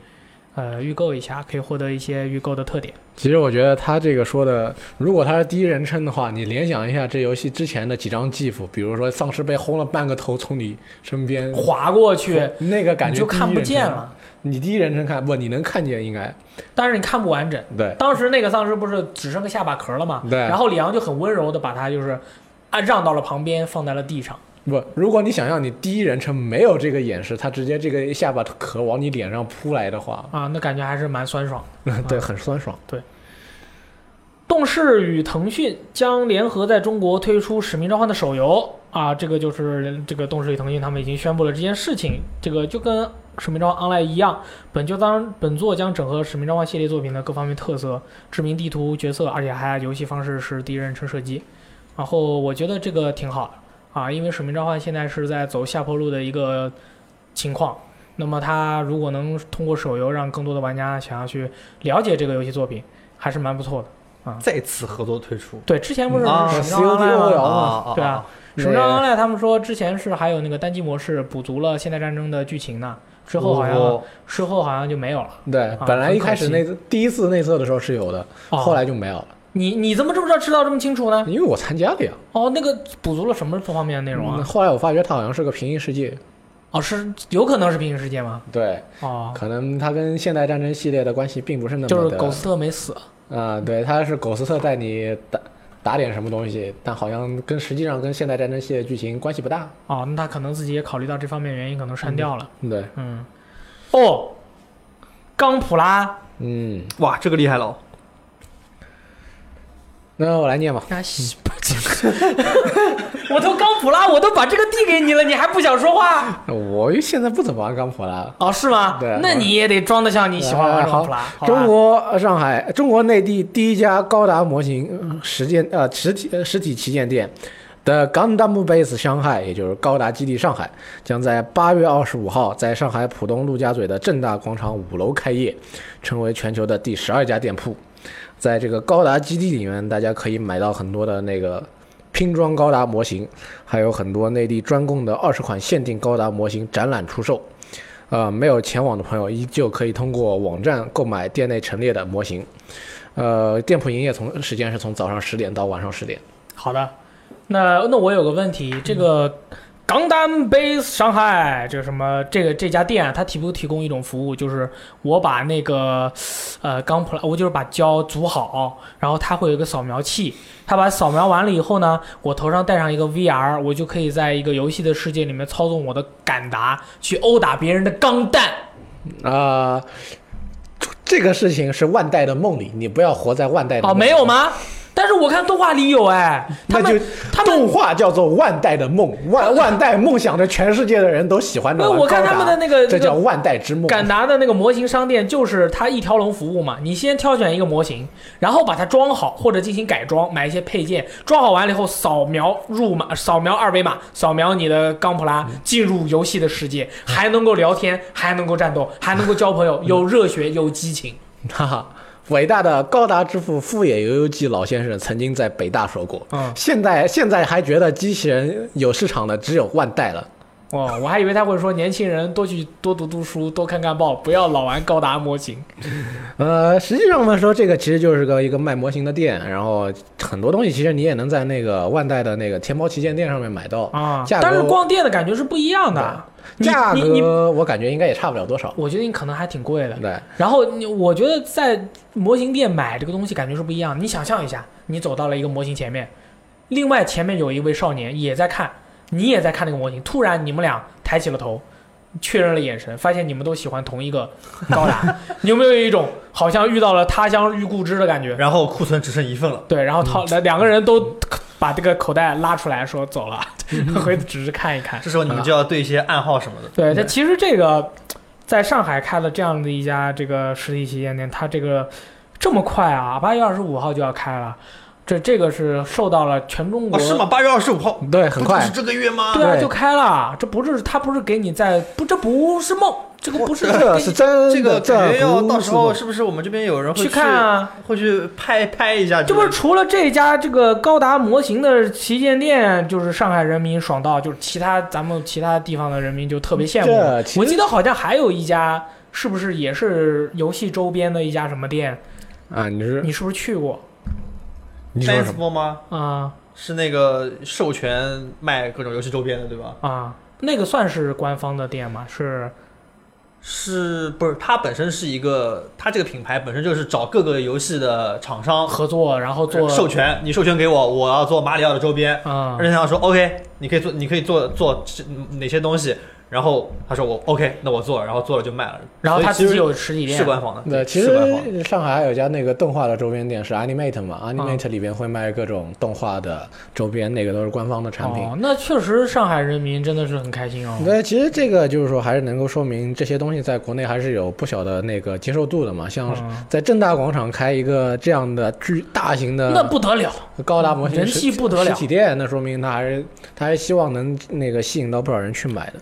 呃预购一下，可以获得一些预购的特点。其实我觉得他这个说的，如果他是第一人称的话，你联想一下这游戏之前的几张 GIF，比如说丧尸被轰了半个头从你身边划过去，那个感觉就看不见。了，你第一人称看不，你能看见应该但是你看不完整。对当时那个丧尸不是只剩个下巴壳了吗？对然后里昂就很温柔的把它就是啊让到了旁边，放在了地上。不。如果你想要你第一人称没有这个演示，他直接这个下巴壳往你脸上扑来的话，啊，那感觉还是蛮酸爽。对，很酸爽。对动视与腾讯将联合在中国推出《使命召唤》的手游啊，这个就是这个动视与腾讯他们已经宣布了这件事情。这个就跟《使命召唤 Online》一样，本就当本作将整合《使命召唤》系列作品的各方面特色、知名地图、角色，而且还游戏方式是第一人称射击。然后我觉得这个挺好的啊，因为《使命召唤》现在是在走下坡路的一个情况。那么它如果能通过手游让更多的玩家想要去了解这个游戏作品，还是蛮不错的啊。再次合作推出对，之前不是啊使命召唤吗？啊对啊，使命召唤 Online 他们说之前是还有那个单机模式补足了现代战争的剧情呢，之后好像、哦之后好像就没有了。对，本来一开始内第一次内测的时候是有的，哦、后来就没有了，你你怎么这么知道知道这么清楚呢？因为我参加了呀。哦，那个补足了什么方面的内容啊？嗯后来我发觉它好像是个平行世界，哦，是有可能是平行世界吗？对，哦，可能它跟现代战争系列的关系并不是那么，就是狗斯特没死。啊、对，他是狗斯特带你打打点什么东西，但好像跟实际上跟现代战争系列剧情关系不大。哦，那他可能自己也考虑到这方面原因，可能删掉了。对，嗯，哦，钢普拉，嗯，哇，这个厉害了哦！那我来念吧。啊，我都刚普拉，我都把这个递给你了，你还不想说话？我现在不怎么玩刚普拉了。哦，是吗？对那你也得装得像你喜欢玩呃好钢普拉。好中国呃上海，中国内地第一家高达模型呃实践呃实体呃实体旗舰店的 Gundam Base 上海，也就是高达基地上海，将在八月二十五号在上海浦东陆家嘴的正大广场五楼开业，成为全球的第十二家店铺。在这个高达基地里面，大家可以买到很多的那个拼装高达模型，还有很多内地专供的二十款限定高达模型展览出售。呃，没有前往的朋友依旧可以通过网站购买店内陈列的模型。呃，店铺营业从时间是从早上十点到晚上十点。好的，那那我有个问题，这个钢弹 base 上海这个什么这个这家店啊，它提不提供一种服务，就是我把那个呃钢普拉，我就是把胶组好，然后它会有一个扫描器，它把扫描完了以后呢，我头上戴上一个 VR，我就可以在一个游戏的世界里面操纵我的敢达去殴打别人的钢弹。啊、这个事情是万代的梦里，你不要活在万代的哦，梦里没有？吗？但是我看动画里有哎，他就他们动画叫做万代的梦，万万代梦想着全世界的人都喜欢的我看他们的那个这叫万代之梦。敢达的那个模型商店就是它一条龙服务嘛，你先挑选一个模型，然后把它装好或者进行改装，买一些配件，装好完了以后扫描入码，扫描二维码，扫描你的钢普拉进入游戏的世界，还能够聊天，还能够战斗，还能够交朋友，有热血，有激情。哈哈，伟大的高达之父富野由悠季老先生曾经在北大说过，嗯，现在现在还觉得机器人有市场的只有万代了。哦，我还以为他会说年轻人多去 多读读书，多看看报，不要老玩高达模型。呃，实际上我们，说这个其实就是个一个卖模型的店，然后很多东西其实你也能在那个万代的那个天猫旗舰店上面买到，啊，价格但是逛店的感觉是不一样的。你价格我感觉应该也差不了多少。我觉得你可能还挺贵的。对，然后你，我觉得在模型店买这个东西感觉是不一样。你想象一下，你走到了一个模型前面，另外前面有一位少年也在看，你也在看那个模型，突然你们俩抬起了头，确认了眼神，发现你们都喜欢同一个 高达，你有没有一种好像遇到了他乡遇故知的感觉？然后库存只剩一份了，对，然后掏两个人都把这个口袋拉出来说走了，回头只是看一看。这时候你们就要对一些暗号什么的。对，它其实这个在上海开了这样的一家这个实体旗舰店，它这个这么快啊，八月二十五号就要开了，这这个是受到了全中国、哦，是吗？八月二十五号，对，很快是这个月吗？对啊，就开了，这不是他不是给你在不，这不是梦，这个不是这是真的，这个感觉要到时候是是不是我们这边有人会去看啊。会去拍拍一下？这不是除了这家这个高达模型的旗舰店，就是上海人民爽到，就是其他咱们其他地方的人民就特别羡慕我记得好像还有一家，是不是也是游戏周边的一家什么店？啊？你是你是不是去过你说什么？Fanciful 吗？啊是那个授权卖各种游戏周边的，对吧？啊？那个算是官方的店吗？是是不是？它本身是一个，它这个品牌本身就是找各个游戏的厂商合作，然后做授权，你授权给我，我要做马里奥的周边。啊任天堂说 OK，你可以做，你可以做做哪些东西？然后他说我 OK，那我做，然后做了就卖了。然后他其实有实体店是官方的，对，其。实上海还有一家那个动画的周边店是 Animate 嘛，Animate 里边会卖各种动画的周边，那个都是官方的产品。哦，那确实上海人民真的是很开心哦。对，其实这个就是说，还是能够说明这些东西在国内还是有不小的那个接受度的嘛。像嗯在正大广场开一个这样的巨大型的那不得了，高达模型人气不得了实体店，那说明他还是他还希望能那个吸引到不少人去买的。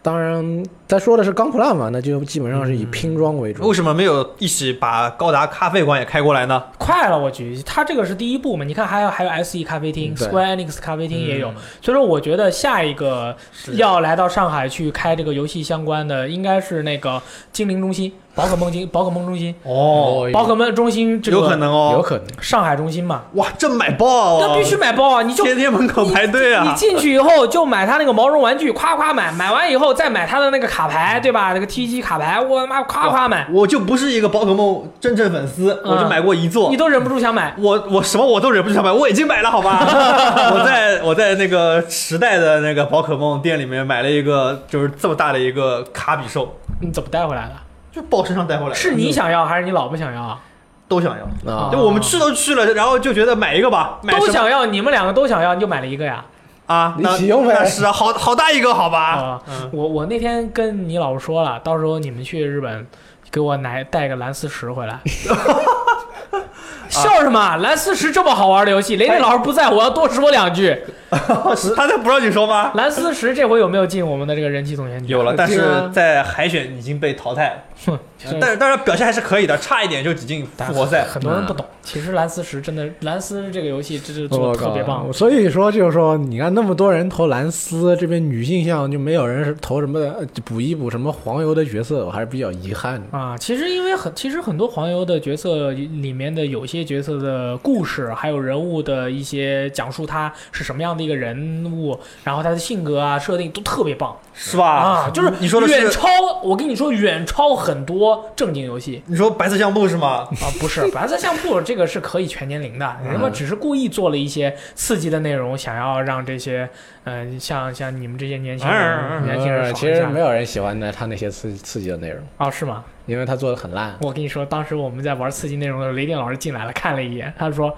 当然，他说的是钢普拉嘛，那就基本上是以拼装为主。为什么没有一起把高达咖啡馆也开过来呢？快了，我觉得它这个是第一步嘛。你看，还有还有 S E 咖啡厅、Square Enix 咖啡厅也有，嗯所以说我觉得下一个要来到上海去开这个游戏相关的，应该是那个精灵中心，宝可梦金宝可梦中心，哦，宝可梦中心这个有可能哦，有可能。上海中心嘛，哇，这买爆啊！那必须买爆啊！你就天天门口排队啊你啊！进去以后就买他那个毛绒玩具，夸夸买，买完以后再买他的那个卡牌，对吧？那个 TG 卡牌，我他妈夸夸买，我就不是一个宝可梦真正粉丝，嗯我就买过一座你。都忍不住想买。我我什么我都忍不住想买，我已经买了，好吧？我在我在那个时代的那个宝可梦店里面买了一个，就是这么大的一个卡比兽，你怎么带回来的？就抱身上带回来，是你想要还是你老婆想要啊？都想要。啊就我们去都去了，然后就觉得买一个吧，买都想要，你们两个都想要，你就买了一个呀？啊，一那起用呗那是啊，好好大一个，好吧？啊，嗯，我我那天跟你老婆说了，到时候你们去日本，给我拿带个蓝思石回来。笑什么？蓝思石这么好玩的游戏，雷雷老师不在，我要多说两句。他在不让你说吗？蓝思石这回有没有进我们的这个人气总选举？有了，但是在海选已经被淘汰了。哼，但是当然表现还是可以的，差一点就挤进复活赛。很多人不懂。其实蓝思石真的，蓝思这个游戏真是做的特别棒。所以说就是说，你看那么多人投蓝思，这边女性向就没有人是投什么呃补一补什么黄油的角色，我还是比较遗憾的。啊，其实因为很，其实很多黄油的角色里面的有些角色的故事，还有人物的一些讲述，他是什么样的一个人物，然后他的性格啊设定都特别棒是吧？啊，就是你说的，远超，我跟你说远超很多正经游戏你说白色相簿是吗？啊，不是白色相簿这个是可以全年龄的，人们只是故意做了一些刺激的内容，想要让这些嗯、呃像像你们这些年轻人嗯年轻人其实没有人喜欢的他那些刺刺激的内容，哦是吗？因为他做的很烂。我跟你说，当时我们在玩刺激内容的时候，雷电老师进来了，看了一眼，他说：“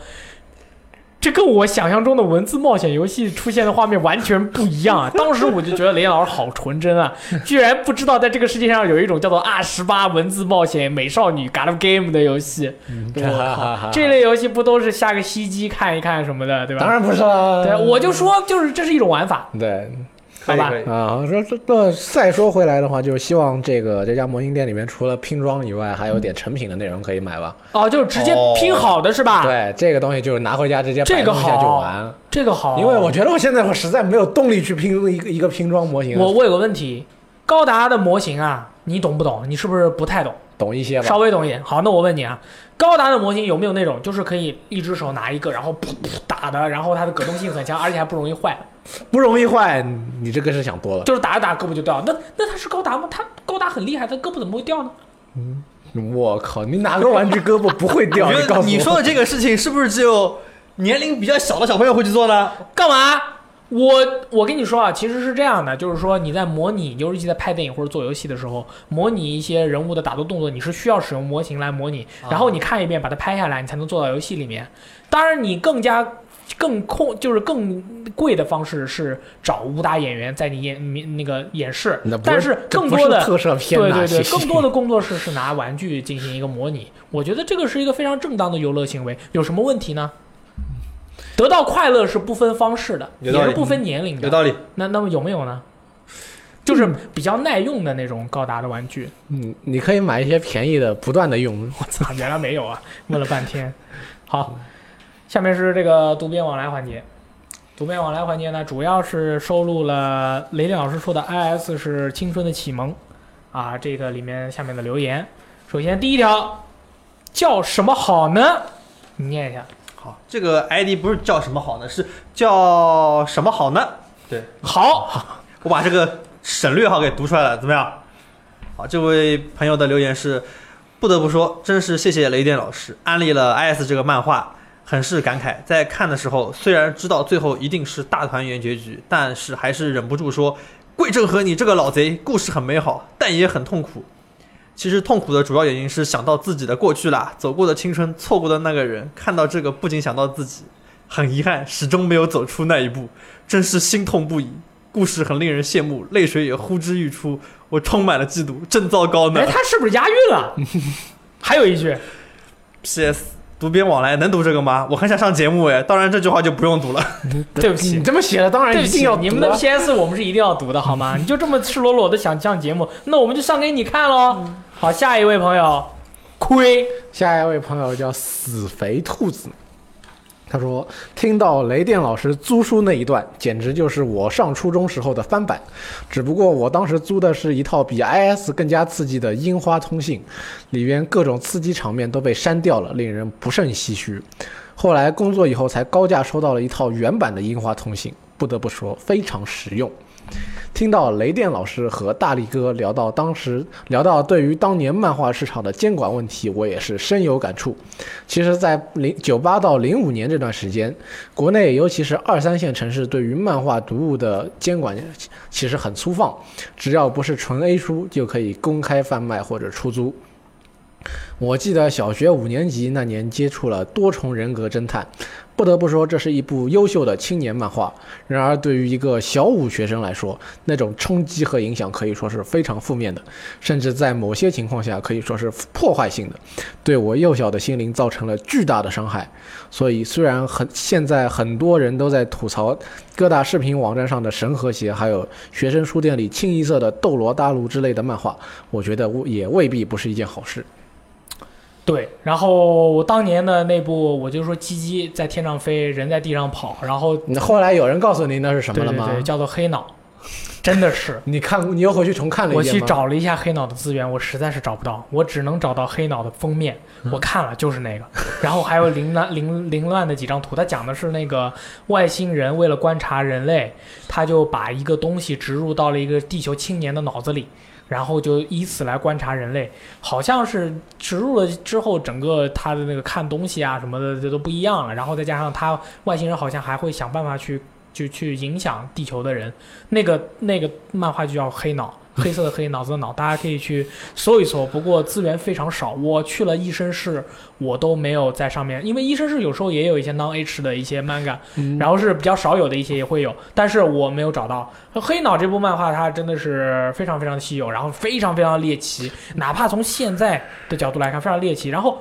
这跟我想象中的文字冒险游戏出现的画面完全不一样啊！” 当时我就觉得雷老师好纯真啊，居然不知道在这个世界上有一种叫做 R 十八文字冒险美少女 Galgame 的游戏。我靠，这类游戏不都是下个西机看一看什么的，对吧？当然不是了。对，我就说，就是这是一种玩法，对好吧。啊，说这那再说回来的话，就是希望这个这家模型店里面除了拼装以外，还有点成品的内容可以买吧。哦，就是直接哦拼好的是吧？对，这个东西就是拿回家直接这个摆弄一下就好完。这个好，因为我觉得我现在我实在没有动力去拼一个一个拼装模型，我我有个问题，高达的模型啊，你懂不懂？你是不是不太懂？懂一些吧稍。微懂一点。好，那我问你啊，高达的模型有没有那种就是可以一只手拿一个，然后噗噗打的，然后它的可动性很强，而且还不容易坏，不容易坏，你这个是想多了。就是打着打着胳膊就掉。那那它是高达吗？它高达很厉害，它胳膊怎么会掉呢？嗯我靠，你哪个玩具胳膊不会掉？你告诉我，你说的这个事情是不是只有年龄比较小的小朋友会去做呢？干嘛？我我跟你说啊，其实是这样的，就是说你在模拟，尤其在拍电影或者做游戏的时候，模拟一些人物的打斗动作，你是需要使用模型来模拟，然后你看一遍，把它拍下来，你才能做到游戏里面。当然，你更加更控就是更贵的方式是找武打演员在你演那个演示但是更多的特摄片呐对对对，更多的工作室是拿玩具进行一个模拟，我觉得这个是一个非常正当的游乐行为，有什么问题呢？得到快乐是不分方式的，也是不分年龄的。有道理。那那么有没有呢？就是比较耐用的那种高达的玩具。嗯，你可以买一些便宜的，不断的用。我操，原来没有啊！问了半天。好，下面是这个读编往来环节。读编往来环节呢，主要是收录了雷电老师说的 “IS 是青春的启蒙”啊，这个里面下面的留言。首先第一条叫什么好呢？你念一下。好，这个 ID 不是叫什么好呢，是叫什么好呢？对，好，我把这个省略号给读出来了，怎么样？好，这位朋友的留言是：不得不说，真是谢谢雷电老师安利了 IS 这个漫画，很是感慨。在看的时候，虽然知道最后一定是大团圆结局，但是还是忍不住说：桂正和你这个老贼，故事很美好，但也很痛苦。其实痛苦的主要原因是想到自己的过去啦，走过的青春，错过的那个人。看到这个，不仅想到自己，很遗憾，始终没有走出那一步，真是心痛不已。故事很令人羡慕，泪水也呼之欲出，我充满了嫉妒，真糟糕呢哎，。他是不是押韵了？还有一句，P.S. 读编往来能读这个吗？我很想上节目哎，当然这句话就不用读了。对不起你，这么写的，当然对不起一定要，你们的 PS 我们是一定要读的，好吗？你就这么赤裸裸的想上节目，那我们就上给你看喽。好，下一位朋友，亏，下一位朋友叫死肥兔子，他说：“听到雷电老师租书那一段，简直就是我上初中时候的翻版。只不过我当时租的是一套比 IS 更加刺激的《樱花通信》，里边各种刺激场面都被删掉了，令人不胜唏嘘。后来工作以后才高价收到了一套原版的《樱花通信》，不得不说非常实用。”听到雷电老师和大力哥聊到当时聊到对于当年漫画市场的监管问题，我也是深有感触。其实，在零九八到零五年这段时间，国内尤其是二三线城市对于漫画读物的监管其实很粗放，只要不是纯 A 书，就可以公开贩卖或者出租。我记得小学五年级那年接触了《多重人格侦探》，不得不说这是一部优秀的青年漫画。然而，对于一个小五学生来说，那种冲击和影响可以说是非常负面的，甚至在某些情况下可以说是破坏性的，对我幼小的心灵造成了巨大的伤害。所以，虽然很现在很多人都在吐槽各大视频网站上的神和谐，还有学生书店里清一色的《斗罗大陆》之类的漫画，我觉得也未必不是一件好事。对，然后我当年的那部，我就说鸡鸡在天上飞，人在地上跑，然后后来有人告诉你那是什么了吗？对对对，叫做黑脑，真的是。你看，你又回去重看了一遍我去找了一下黑脑的资源，我实在是找不到，我只能找到黑脑的封面，我看了就是那个，然后还有凌乱凌凌乱的几张图，它讲的是那个外星人为了观察人类，他就把一个东西植入到了一个地球青年的脑子里。然后就以此来观察人类，好像是植入了之后，整个他的那个看东西啊什么的这都不一样了。然后再加上他外星人好像还会想办法去就去影响地球的人，那个那个漫画就叫黑脑。黑色的黑，脑子的脑，大家可以去搜一搜。不过资源非常少，我去了医生室，我都没有在上面，因为医生室有时候也有一些 non H 的一些 manga，然后是比较少有的一些也会有，但是我没有找到。黑脑这部漫画它真的是非常非常的稀有，然后非常非常猎奇，哪怕从现在的角度来看非常猎奇。然后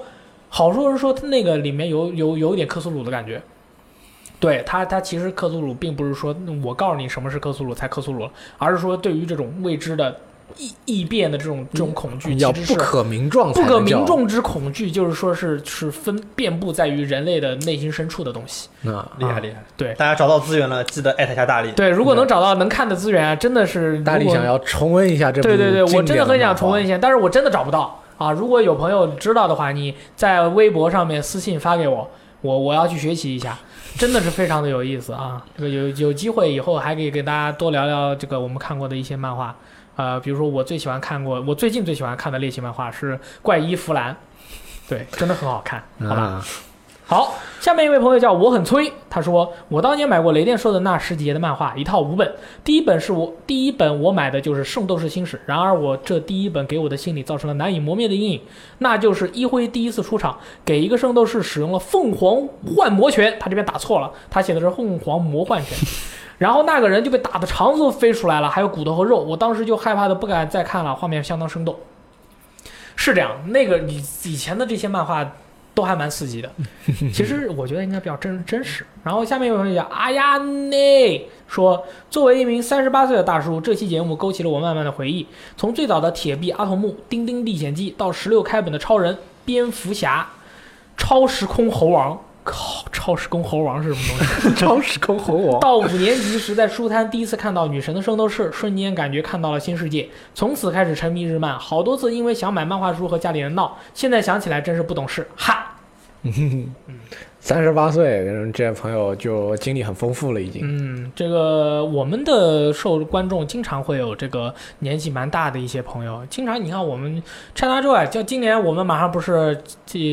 好多人说它那个里面有有有一点克苏鲁的感觉。对他，他其实克苏鲁并不是说我告诉你什么是克苏鲁才克苏鲁，而是说对于这种未知的异异变的这种这种恐惧，叫不可名状，不可名状之恐惧，就是说是是分遍布在于人类的内心深处的东西。啊，厉害厉害！对，大家找到资源了，记得艾特一下大力。对，如果能找到能看的资源啊，真的是大力想要重温一下这部。对对对，我真的很想重温一下，但是我真的找不到啊！如果有朋友知道的话，你在微博上面私信发给我，我我要去学习一下。真的是非常的有意思啊！这个有有机会以后还可以给大家多聊聊这个我们看过的一些漫画，啊，比如说我最喜欢看过，我最近最喜欢看的类型漫画是《怪医弗兰》，对，真的很好看，好吧。好，下面一位朋友叫我很催，他说我当年买过雷电说的那十几页的漫画，一套五本，第一本是我第一本我买的就是《圣斗士星矢》，然而我这第一本给我的心里造成了难以磨灭的阴影，那就是一辉第一次出场给一个圣斗士使用了凤凰幻魔拳，他这边打错了，他写的是凤凰魔幻拳，然后那个人就被打的肠子都飞出来了，还有骨头和肉，我当时就害怕的不敢再看了，画面相当生动，是这样，那个以以前的这些漫画。都还蛮刺激的，其实我觉得应该比较真真实。然后下面有朋友讲，哎呀内说，作为一名三十八岁的大叔，这期节目勾起了我慢慢的回忆。从最早的铁臂阿童木、丁丁历险记，到十六开本的超人、蝙蝠侠、超时空猴王。靠，超时空猴王是什么东西？超时空猴王。到五年级时，在书摊第一次看到女神的圣斗士，瞬间感觉看到了新世界。从此开始沉迷日漫，好多次因为想买漫画书和家里人闹，现在想起来真是不懂事。哈。嗯。三十八岁，这些朋友就经历很丰富了，已经。嗯，这个我们的受观众经常会有这个年纪蛮大的一些朋友，经常你看我们 ChinaJoy，就今年我们马上不是，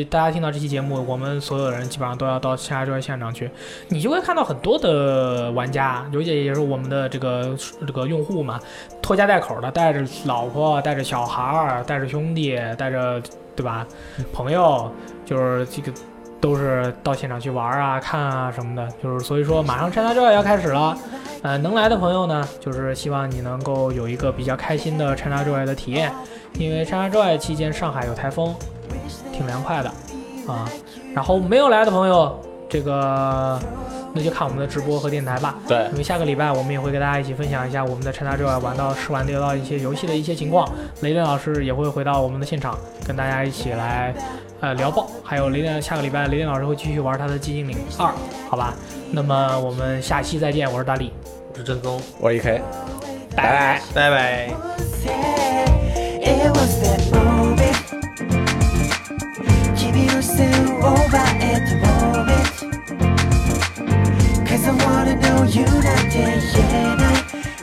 大家听到这期节目，我们所有人基本上都要到 ChinaJoy 现场去，你就会看到很多的玩家，刘姐也是我们的这个这个用户嘛，拖家带口的，带着老婆，带着小孩儿，带着兄弟，带着对吧，朋友，就是这个。都是到现场去玩啊、看啊什么的，就是所以说马上 China Joy 要开始了，呃，能来的朋友呢，就是希望你能够有一个比较开心的 China Joy 的体验，因为 China Joy 期间上海有台风，挺凉快的啊。然后没有来的朋友，这个那就看我们的直播和电台吧。对，因为下个礼拜我们也会跟大家一起分享一下我们在 China Joy 玩到试玩得到一些游戏的一些情况。雷电老师也会回到我们的现场，跟大家一起来呃聊爆。还有雷电，下个礼拜雷电老师会继续玩他的寂静岭二。好吧，那么我们下期再见，我是大力，我是正宗，我是 Ek。拜拜拜拜。give yourself over it。の言うなんて言えない。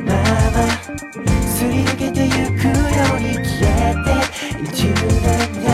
まますり抜けてゆくように消えて一年